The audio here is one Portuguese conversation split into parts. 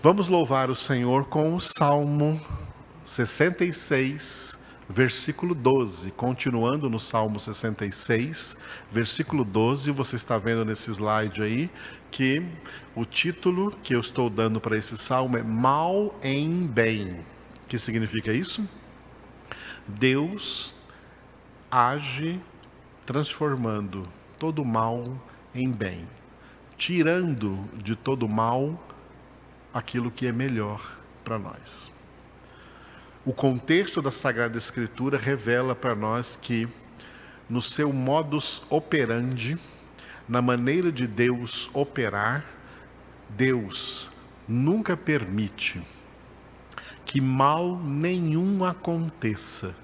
Vamos louvar o Senhor com o Salmo 66, versículo 12. Continuando no Salmo 66, versículo 12, você está vendo nesse slide aí que o título que eu estou dando para esse salmo é Mal em Bem. O que significa isso? Deus age transformando todo mal em bem, tirando de todo mal aquilo que é melhor para nós. O contexto da Sagrada Escritura revela para nós que, no seu modus operandi, na maneira de Deus operar, Deus nunca permite que mal nenhum aconteça,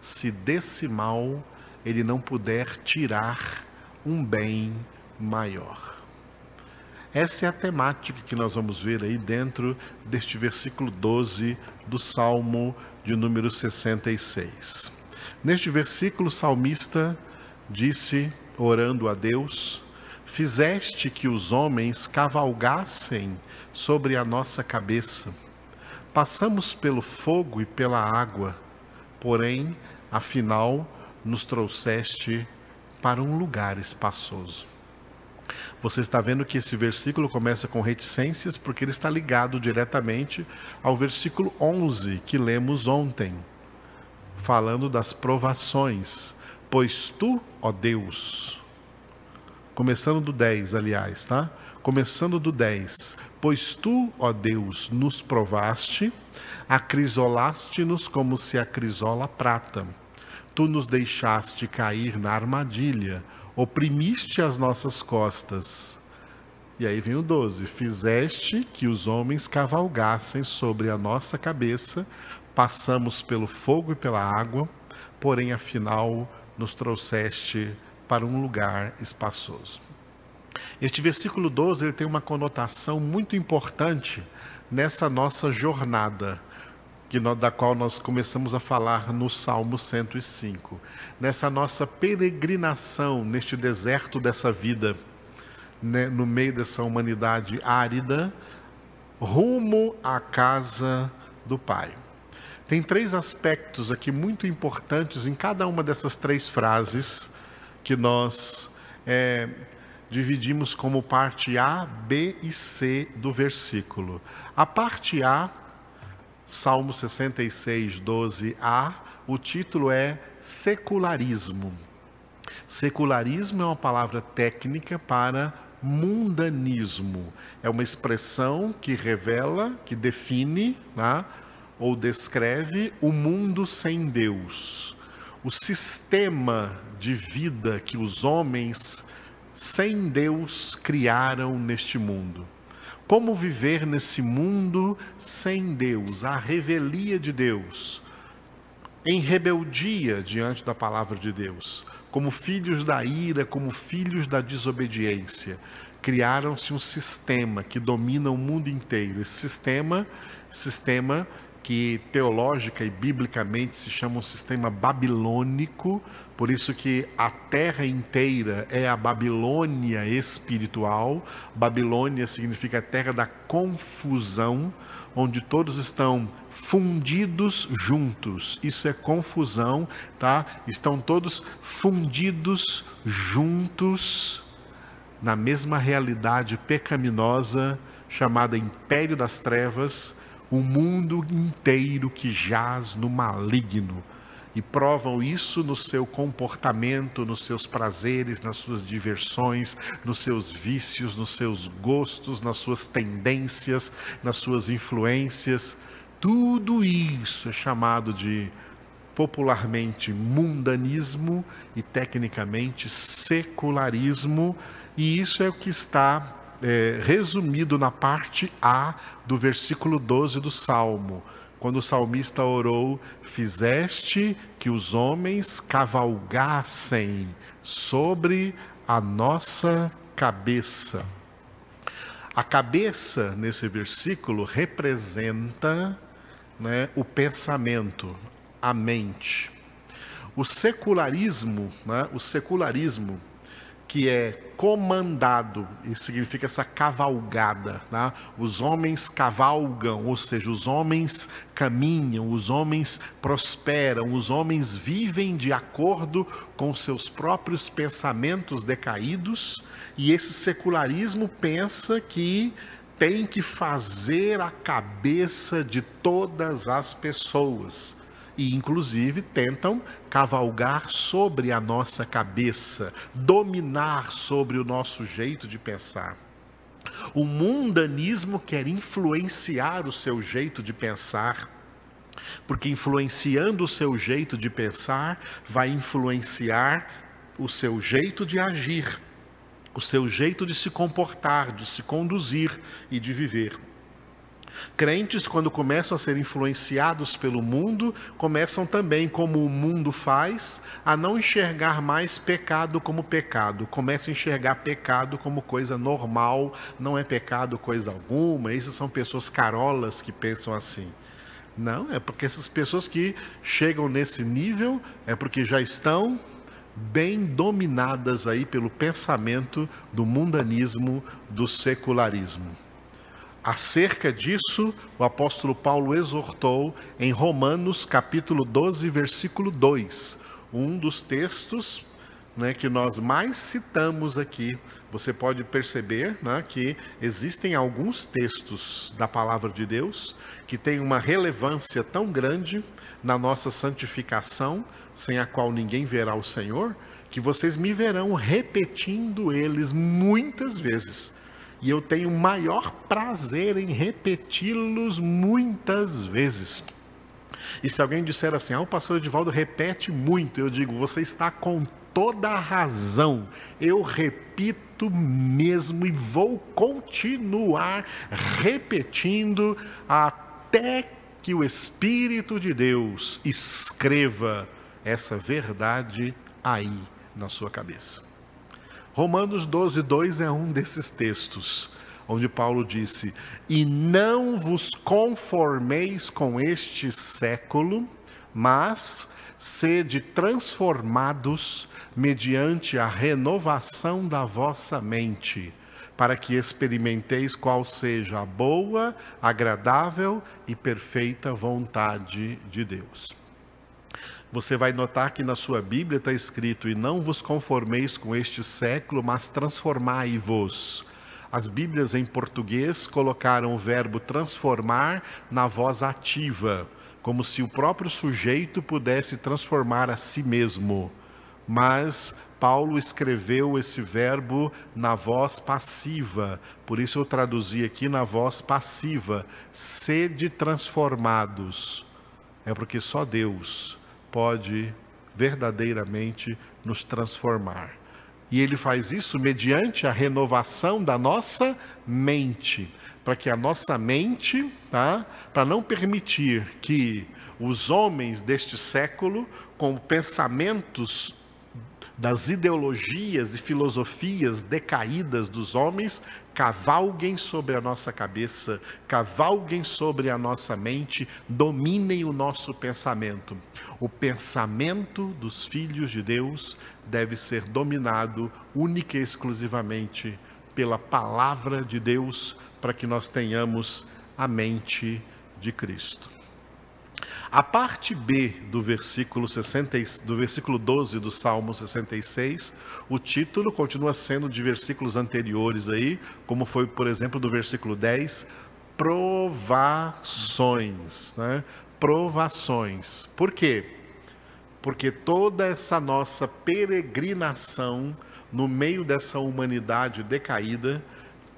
se desse mal ele não puder tirar um bem maior. Essa é a temática que nós vamos ver aí dentro deste versículo 12 do Salmo de número 66. Neste versículo, o salmista disse, orando a Deus: Fizeste que os homens cavalgassem sobre a nossa cabeça. Passamos pelo fogo e pela água, porém, afinal, nos trouxeste para um lugar espaçoso. Você está vendo que esse versículo começa com reticências porque ele está ligado diretamente ao versículo 11 que lemos ontem, falando das provações. Pois tu, ó Deus, começando do 10, aliás, tá? Começando do 10. Pois tu, ó Deus, nos provaste, acrisolaste-nos como se acrisola prata. Tu nos deixaste cair na armadilha, oprimiste as nossas costas. E aí vem o 12: Fizeste que os homens cavalgassem sobre a nossa cabeça, passamos pelo fogo e pela água, porém afinal nos trouxeste para um lugar espaçoso. Este versículo 12 ele tem uma conotação muito importante nessa nossa jornada que da qual nós começamos a falar no Salmo 105. Nessa nossa peregrinação neste deserto dessa vida, né, no meio dessa humanidade árida, rumo à casa do Pai. Tem três aspectos aqui muito importantes em cada uma dessas três frases que nós é, dividimos como parte A, B e C do versículo. A parte A Salmo 66, 12a, o título é Secularismo. Secularismo é uma palavra técnica para mundanismo. É uma expressão que revela, que define, né, ou descreve o mundo sem Deus. O sistema de vida que os homens sem Deus criaram neste mundo. Como viver nesse mundo sem Deus, a revelia de Deus, em rebeldia diante da palavra de Deus, como filhos da ira, como filhos da desobediência. Criaram-se um sistema que domina o mundo inteiro. Esse sistema, sistema que teológica e biblicamente se chama um sistema babilônico, por isso que a terra inteira é a Babilônia espiritual. Babilônia significa a terra da confusão, onde todos estão fundidos juntos. Isso é confusão, tá? Estão todos fundidos juntos na mesma realidade pecaminosa chamada império das trevas o mundo inteiro que jaz no maligno e provam isso no seu comportamento, nos seus prazeres, nas suas diversões, nos seus vícios, nos seus gostos, nas suas tendências, nas suas influências. Tudo isso é chamado de popularmente mundanismo e tecnicamente secularismo, e isso é o que está é, resumido na parte A do versículo 12 do Salmo, quando o salmista orou: Fizeste que os homens cavalgassem sobre a nossa cabeça. A cabeça, nesse versículo, representa né, o pensamento, a mente. O secularismo, né, o secularismo que é comandado, isso significa essa cavalgada. Tá? Os homens cavalgam, ou seja, os homens caminham, os homens prosperam, os homens vivem de acordo com seus próprios pensamentos decaídos, e esse secularismo pensa que tem que fazer a cabeça de todas as pessoas e, inclusive, tentam cavalgar sobre a nossa cabeça, dominar sobre o nosso jeito de pensar. O mundanismo quer influenciar o seu jeito de pensar, porque influenciando o seu jeito de pensar, vai influenciar o seu jeito de agir, o seu jeito de se comportar, de se conduzir e de viver. Crentes, quando começam a ser influenciados pelo mundo, começam também, como o mundo faz, a não enxergar mais pecado como pecado. Começam a enxergar pecado como coisa normal, não é pecado coisa alguma. Isso são pessoas carolas que pensam assim. Não, é porque essas pessoas que chegam nesse nível é porque já estão bem dominadas aí pelo pensamento do mundanismo, do secularismo. Acerca disso, o apóstolo Paulo exortou em Romanos capítulo 12, versículo 2, um dos textos né, que nós mais citamos aqui. Você pode perceber né, que existem alguns textos da palavra de Deus que têm uma relevância tão grande na nossa santificação, sem a qual ninguém verá o Senhor, que vocês me verão repetindo eles muitas vezes e eu tenho maior prazer em repeti-los muitas vezes. E se alguém disser assim, ah, o pastor Edivaldo repete muito, eu digo, você está com toda a razão. Eu repito mesmo e vou continuar repetindo até que o Espírito de Deus escreva essa verdade aí na sua cabeça. Romanos 12, 2 é um desses textos, onde Paulo disse: E não vos conformeis com este século, mas sede transformados mediante a renovação da vossa mente, para que experimenteis qual seja a boa, agradável e perfeita vontade de Deus você vai notar que na sua Bíblia está escrito: E não vos conformeis com este século, mas transformai-vos. As Bíblias em português colocaram o verbo transformar na voz ativa, como se o próprio sujeito pudesse transformar a si mesmo. Mas Paulo escreveu esse verbo na voz passiva, por isso eu traduzi aqui na voz passiva: sede transformados. É porque só Deus pode verdadeiramente nos transformar. E ele faz isso mediante a renovação da nossa mente, para que a nossa mente, tá? Para não permitir que os homens deste século, com pensamentos das ideologias e filosofias decaídas dos homens cavalguem sobre a nossa cabeça, cavalguem sobre a nossa mente, dominem o nosso pensamento. O pensamento dos filhos de Deus deve ser dominado única e exclusivamente pela palavra de Deus, para que nós tenhamos a mente de Cristo. A parte B do versículo, 60, do versículo 12 do Salmo 66, o título continua sendo de versículos anteriores aí, como foi, por exemplo, do versículo 10, provações, né? Provações. Por quê? Porque toda essa nossa peregrinação no meio dessa humanidade decaída,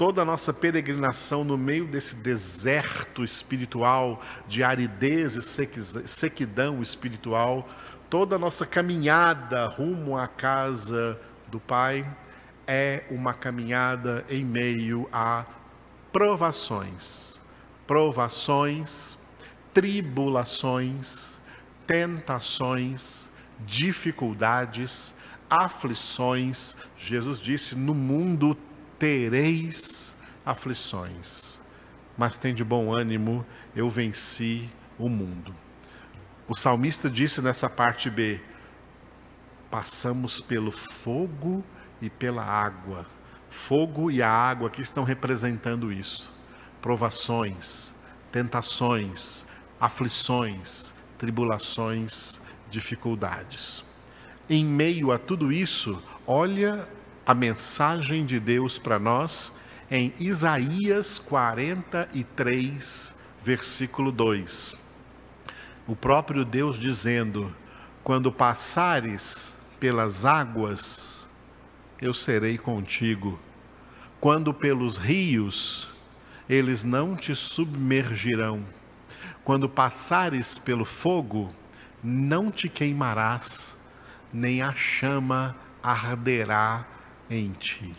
toda a nossa peregrinação no meio desse deserto espiritual, de aridez e sequidão espiritual, toda a nossa caminhada rumo à casa do Pai é uma caminhada em meio a provações, provações, tribulações, tentações, dificuldades, aflições. Jesus disse: no mundo tereis aflições, mas tem de bom ânimo, eu venci o mundo. O salmista disse nessa parte B: passamos pelo fogo e pela água. Fogo e a água que estão representando isso. Provações, tentações, aflições, tribulações, dificuldades. Em meio a tudo isso, olha a mensagem de Deus para nós em Isaías 43, versículo 2. O próprio Deus dizendo: Quando passares pelas águas, eu serei contigo. Quando pelos rios, eles não te submergirão. Quando passares pelo fogo, não te queimarás, nem a chama arderá em ti.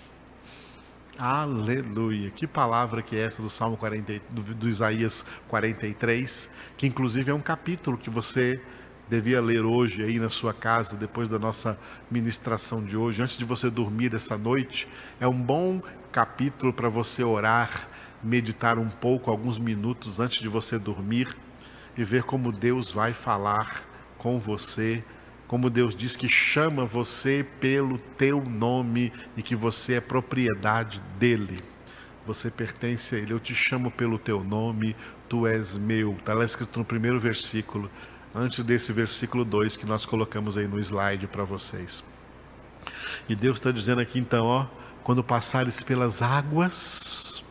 Aleluia. Que palavra que é essa do Salmo 40, do, do Isaías 43, que inclusive é um capítulo que você devia ler hoje aí na sua casa, depois da nossa ministração de hoje, antes de você dormir essa noite. É um bom capítulo para você orar, meditar um pouco, alguns minutos antes de você dormir e ver como Deus vai falar com você como Deus diz que chama você pelo teu nome e que você é propriedade dele. Você pertence a ele. Eu te chamo pelo teu nome, tu és meu. Está lá escrito no primeiro versículo, antes desse versículo 2 que nós colocamos aí no slide para vocês. E Deus está dizendo aqui então, ó, quando passares pelas águas,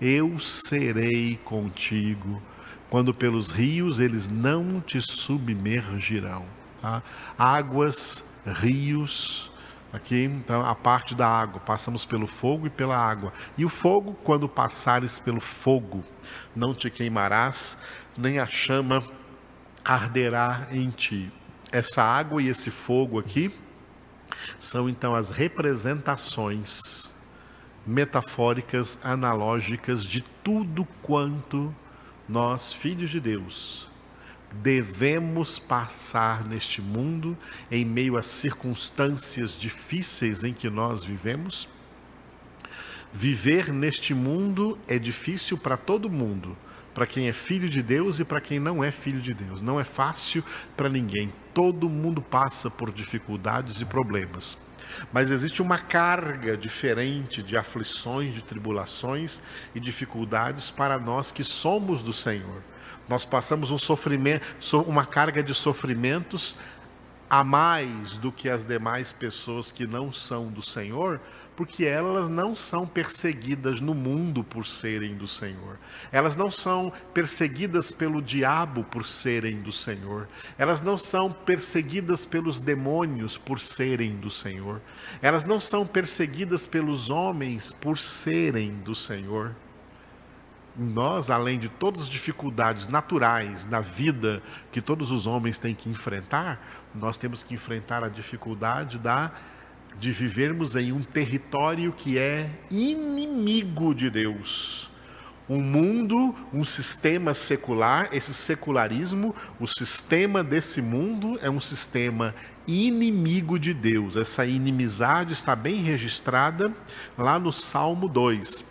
eu serei contigo. Quando pelos rios, eles não te submergirão. Tá? Águas, rios, aqui então a parte da água, passamos pelo fogo e pela água. E o fogo, quando passares pelo fogo, não te queimarás, nem a chama arderá em ti. Essa água e esse fogo aqui são então as representações metafóricas, analógicas de tudo quanto nós, filhos de Deus, devemos passar neste mundo em meio às circunstâncias difíceis em que nós vivemos? Viver neste mundo é difícil para todo mundo, para quem é filho de Deus e para quem não é filho de Deus. Não é fácil para ninguém. Todo mundo passa por dificuldades e problemas. Mas existe uma carga diferente de aflições, de tribulações e dificuldades para nós que somos do Senhor. Nós passamos um sofrimento, uma carga de sofrimentos a mais do que as demais pessoas que não são do Senhor, porque elas não são perseguidas no mundo por serem do Senhor. Elas não são perseguidas pelo diabo por serem do Senhor. Elas não são perseguidas pelos demônios por serem do Senhor. Elas não são perseguidas pelos homens por serem do Senhor nós, além de todas as dificuldades naturais na vida que todos os homens têm que enfrentar, nós temos que enfrentar a dificuldade da de vivermos em um território que é inimigo de Deus. Um mundo, um sistema secular, esse secularismo, o sistema desse mundo é um sistema inimigo de Deus. Essa inimizade está bem registrada lá no Salmo 2.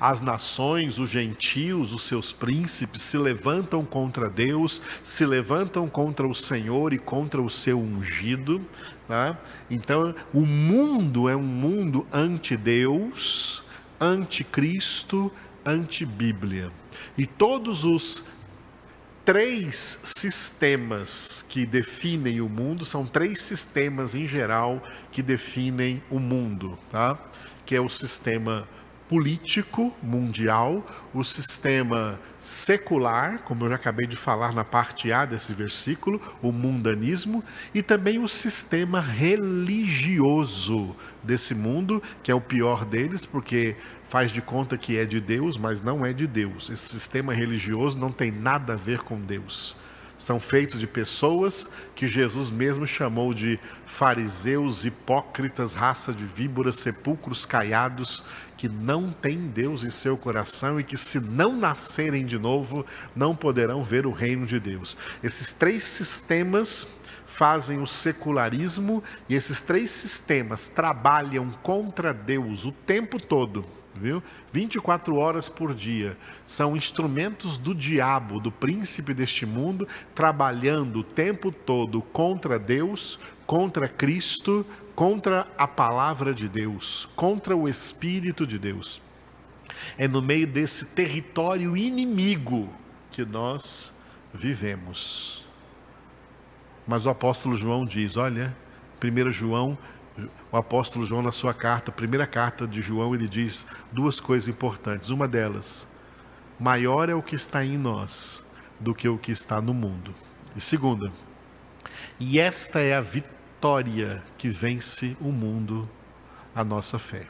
As nações, os gentios, os seus príncipes se levantam contra Deus, se levantam contra o Senhor e contra o seu ungido. Tá? Então, o mundo é um mundo anti-Deus, anti-Cristo, anti-Bíblia. E todos os três sistemas que definem o mundo, são três sistemas em geral que definem o mundo, tá? Que é o sistema político mundial, o sistema secular, como eu já acabei de falar na parte A desse versículo, o mundanismo, e também o sistema religioso desse mundo, que é o pior deles, porque faz de conta que é de Deus, mas não é de Deus. Esse sistema religioso não tem nada a ver com Deus são feitos de pessoas que Jesus mesmo chamou de fariseus, hipócritas, raça de víboras, sepulcros caiados, que não têm Deus em seu coração e que, se não nascerem de novo, não poderão ver o reino de Deus. Esses três sistemas fazem o secularismo e esses três sistemas trabalham contra Deus o tempo todo viu? 24 horas por dia. São instrumentos do diabo, do príncipe deste mundo, trabalhando o tempo todo contra Deus, contra Cristo, contra a palavra de Deus, contra o Espírito de Deus. É no meio desse território inimigo que nós vivemos. Mas o apóstolo João diz: olha, 1 João, o apóstolo João, na sua carta, primeira carta de João, ele diz duas coisas importantes. Uma delas, maior é o que está em nós do que o que está no mundo. E segunda, e esta é a vitória que vence o mundo, a nossa fé.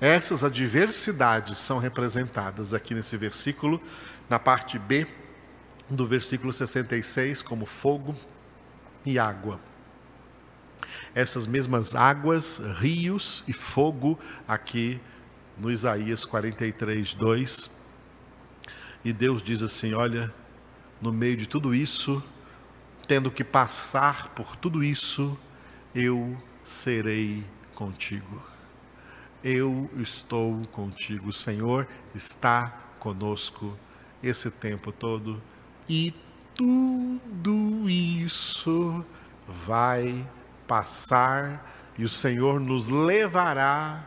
Essas adversidades são representadas aqui nesse versículo, na parte B do versículo 66, como fogo e água. Essas mesmas águas, rios e fogo, aqui no Isaías 43, 2. E Deus diz assim: Olha, no meio de tudo isso, tendo que passar por tudo isso, eu serei contigo. Eu estou contigo. O Senhor está conosco esse tempo todo e tudo isso vai passar e o Senhor nos levará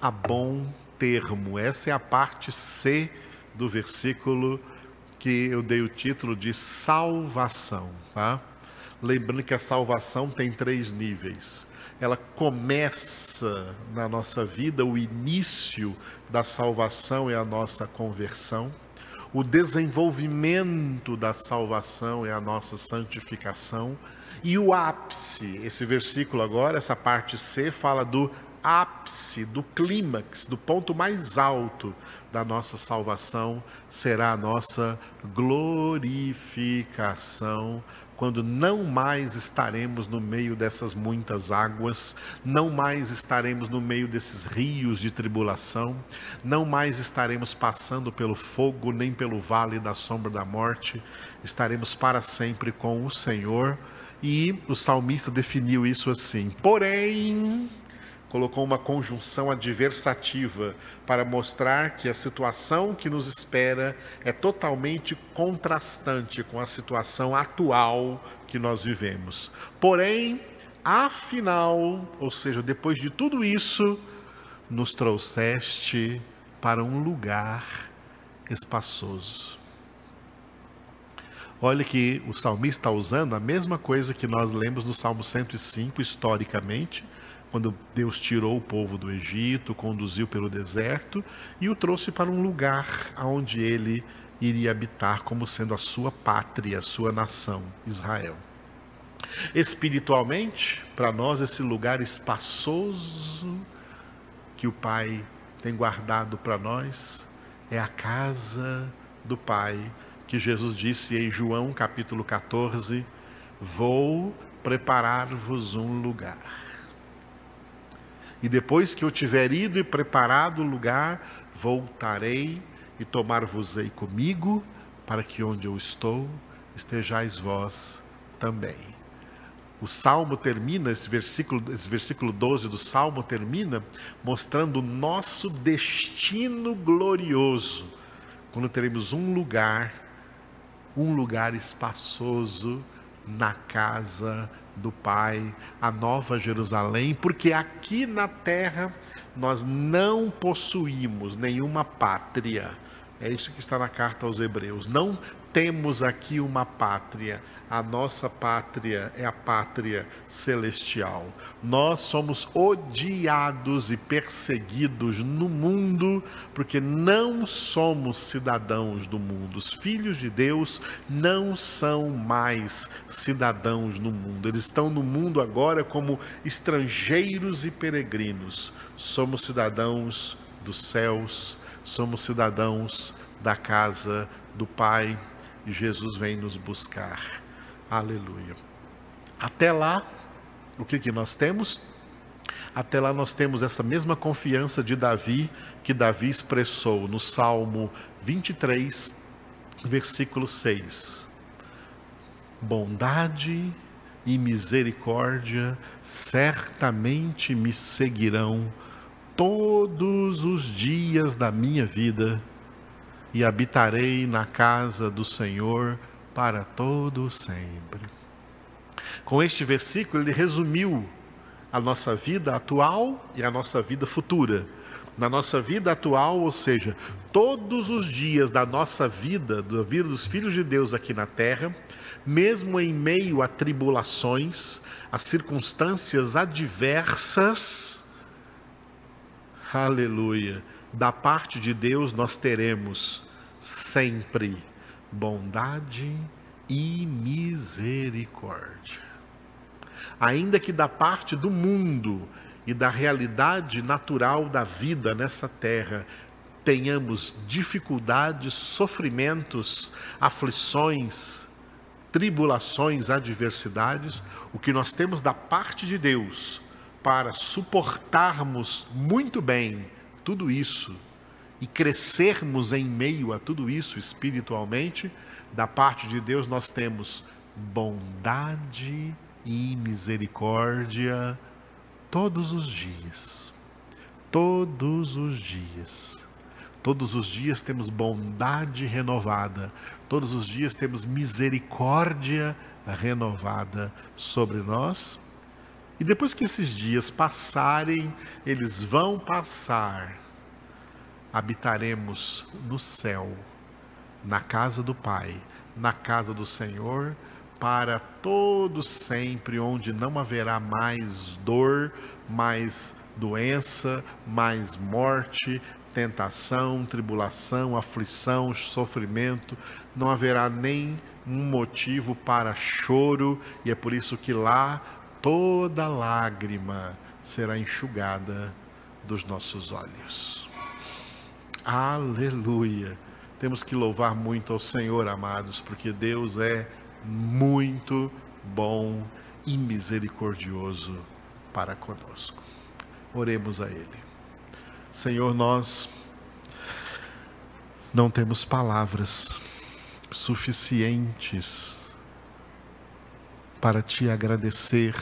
a bom termo. Essa é a parte C do versículo que eu dei o título de salvação, tá? Lembrando que a salvação tem três níveis. Ela começa na nossa vida, o início da salvação é a nossa conversão. O desenvolvimento da salvação é a nossa santificação. E o ápice, esse versículo agora, essa parte C, fala do ápice, do clímax, do ponto mais alto da nossa salvação, será a nossa glorificação, quando não mais estaremos no meio dessas muitas águas, não mais estaremos no meio desses rios de tribulação, não mais estaremos passando pelo fogo nem pelo vale da sombra da morte, estaremos para sempre com o Senhor. E o salmista definiu isso assim: porém, colocou uma conjunção adversativa para mostrar que a situação que nos espera é totalmente contrastante com a situação atual que nós vivemos. Porém, afinal, ou seja, depois de tudo isso, nos trouxeste para um lugar espaçoso. Olha que o salmista está usando a mesma coisa que nós lemos no Salmo 105, historicamente, quando Deus tirou o povo do Egito, conduziu pelo deserto e o trouxe para um lugar onde ele iria habitar como sendo a sua pátria, a sua nação, Israel. Espiritualmente, para nós, esse lugar espaçoso que o Pai tem guardado para nós é a casa do Pai, que Jesus disse em João capítulo 14: Vou preparar-vos um lugar. E depois que eu tiver ido e preparado o lugar, voltarei e tomar-vos-ei comigo, para que onde eu estou, estejais vós também. O salmo termina, esse versículo, esse versículo 12 do salmo termina mostrando o nosso destino glorioso, quando teremos um lugar, um lugar espaçoso na casa do Pai, a nova Jerusalém, porque aqui na terra nós não possuímos nenhuma pátria. É isso que está na carta aos Hebreus. Não temos aqui uma pátria. A nossa pátria é a pátria celestial. Nós somos odiados e perseguidos no mundo porque não somos cidadãos do mundo. Os filhos de Deus não são mais cidadãos no mundo. Eles estão no mundo agora como estrangeiros e peregrinos. Somos cidadãos dos céus, somos cidadãos da casa do Pai e Jesus vem nos buscar. Aleluia. Até lá, o que, que nós temos? Até lá nós temos essa mesma confiança de Davi que Davi expressou no Salmo 23, versículo 6. Bondade e misericórdia certamente me seguirão todos os dias da minha vida e habitarei na casa do Senhor para todo sempre. Com este versículo, ele resumiu a nossa vida atual e a nossa vida futura. Na nossa vida atual, ou seja, todos os dias da nossa vida, da vida dos filhos de Deus aqui na terra, mesmo em meio a tribulações, a circunstâncias adversas, aleluia, da parte de Deus nós teremos sempre bondade e misericórdia. Ainda que da parte do mundo e da realidade natural da vida nessa terra tenhamos dificuldades, sofrimentos, aflições, tribulações, adversidades, o que nós temos da parte de Deus para suportarmos muito bem tudo isso e crescermos em meio a tudo isso espiritualmente, da parte de Deus nós temos bondade e misericórdia todos os dias. Todos os dias. Todos os dias temos bondade renovada, todos os dias temos misericórdia renovada sobre nós. E depois que esses dias passarem, eles vão passar, habitaremos no céu, na casa do Pai, na casa do Senhor, para todo sempre, onde não haverá mais dor, mais doença, mais morte, tentação, tribulação, aflição, sofrimento, não haverá nem um motivo para choro, e é por isso que lá toda lágrima será enxugada dos nossos olhos. Aleluia! Temos que louvar muito ao Senhor, amados, porque Deus é muito bom e misericordioso para conosco. Oremos a Ele. Senhor, nós não temos palavras suficientes para te agradecer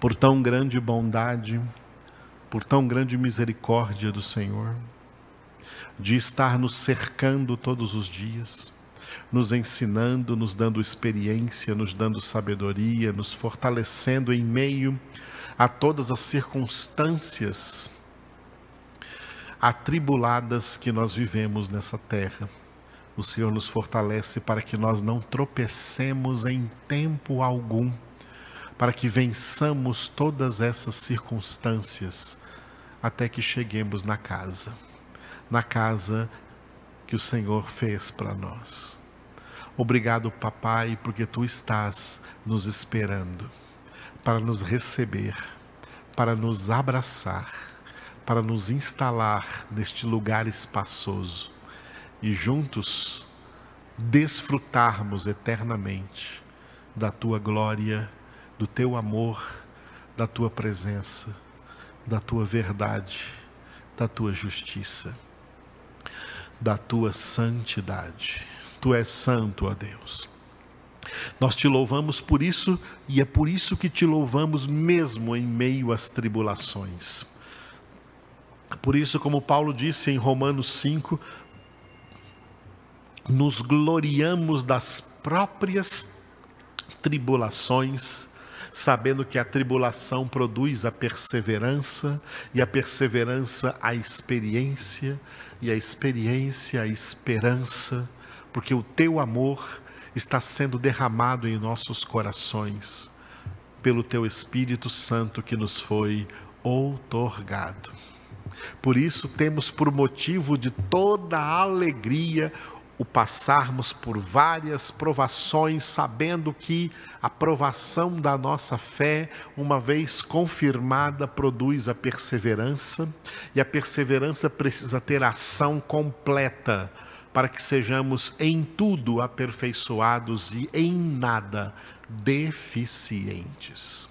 por tão grande bondade, por tão grande misericórdia do Senhor, de estar nos cercando todos os dias, nos ensinando, nos dando experiência, nos dando sabedoria, nos fortalecendo em meio a todas as circunstâncias atribuladas que nós vivemos nessa terra. O Senhor nos fortalece para que nós não tropecemos em tempo algum, para que vençamos todas essas circunstâncias até que cheguemos na casa, na casa que o Senhor fez para nós. Obrigado, papai, porque tu estás nos esperando para nos receber, para nos abraçar para nos instalar neste lugar espaçoso e juntos desfrutarmos eternamente da tua glória, do teu amor, da tua presença, da tua verdade, da tua justiça, da tua santidade. Tu és santo, ó Deus. Nós te louvamos por isso e é por isso que te louvamos mesmo em meio às tribulações por isso, como Paulo disse em Romanos 5, nos gloriamos das próprias tribulações, sabendo que a tribulação produz a perseverança, e a perseverança a experiência, e a experiência a esperança, porque o teu amor está sendo derramado em nossos corações pelo teu Espírito Santo que nos foi outorgado. Por isso temos por motivo de toda alegria o passarmos por várias provações, sabendo que a provação da nossa fé, uma vez confirmada, produz a perseverança, e a perseverança precisa ter ação completa para que sejamos em tudo aperfeiçoados e em nada deficientes.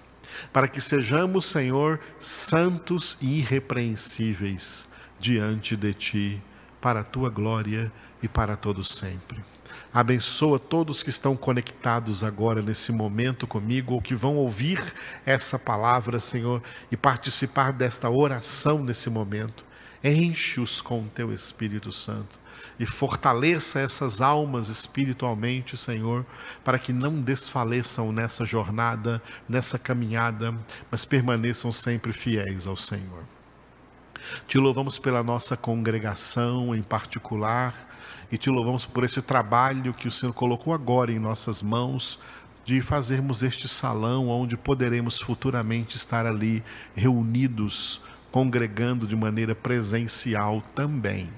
Para que sejamos, Senhor, santos e irrepreensíveis diante de Ti, para a Tua glória e para todos sempre. Abençoa todos que estão conectados agora nesse momento comigo, ou que vão ouvir essa palavra, Senhor, e participar desta oração nesse momento. enche-os com o teu Espírito Santo e fortaleça essas almas espiritualmente, Senhor, para que não desfaleçam nessa jornada, nessa caminhada, mas permaneçam sempre fiéis ao Senhor. Te louvamos pela nossa congregação em particular e te louvamos por esse trabalho que o Senhor colocou agora em nossas mãos de fazermos este salão onde poderemos futuramente estar ali reunidos, congregando de maneira presencial também.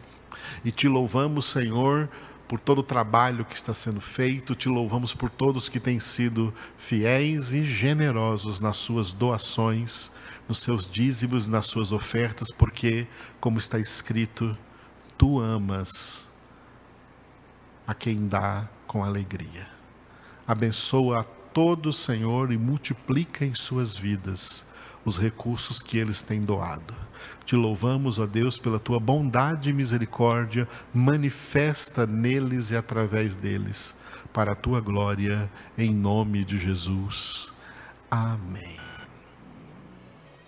E te louvamos, Senhor, por todo o trabalho que está sendo feito, te louvamos por todos que têm sido fiéis e generosos nas suas doações, nos seus dízimos, nas suas ofertas, porque, como está escrito, tu amas a quem dá com alegria. Abençoa a todos, Senhor, e multiplica em suas vidas os recursos que eles têm doado. Te louvamos, ó Deus, pela tua bondade e misericórdia, manifesta neles e através deles, para a tua glória, em nome de Jesus. Amém.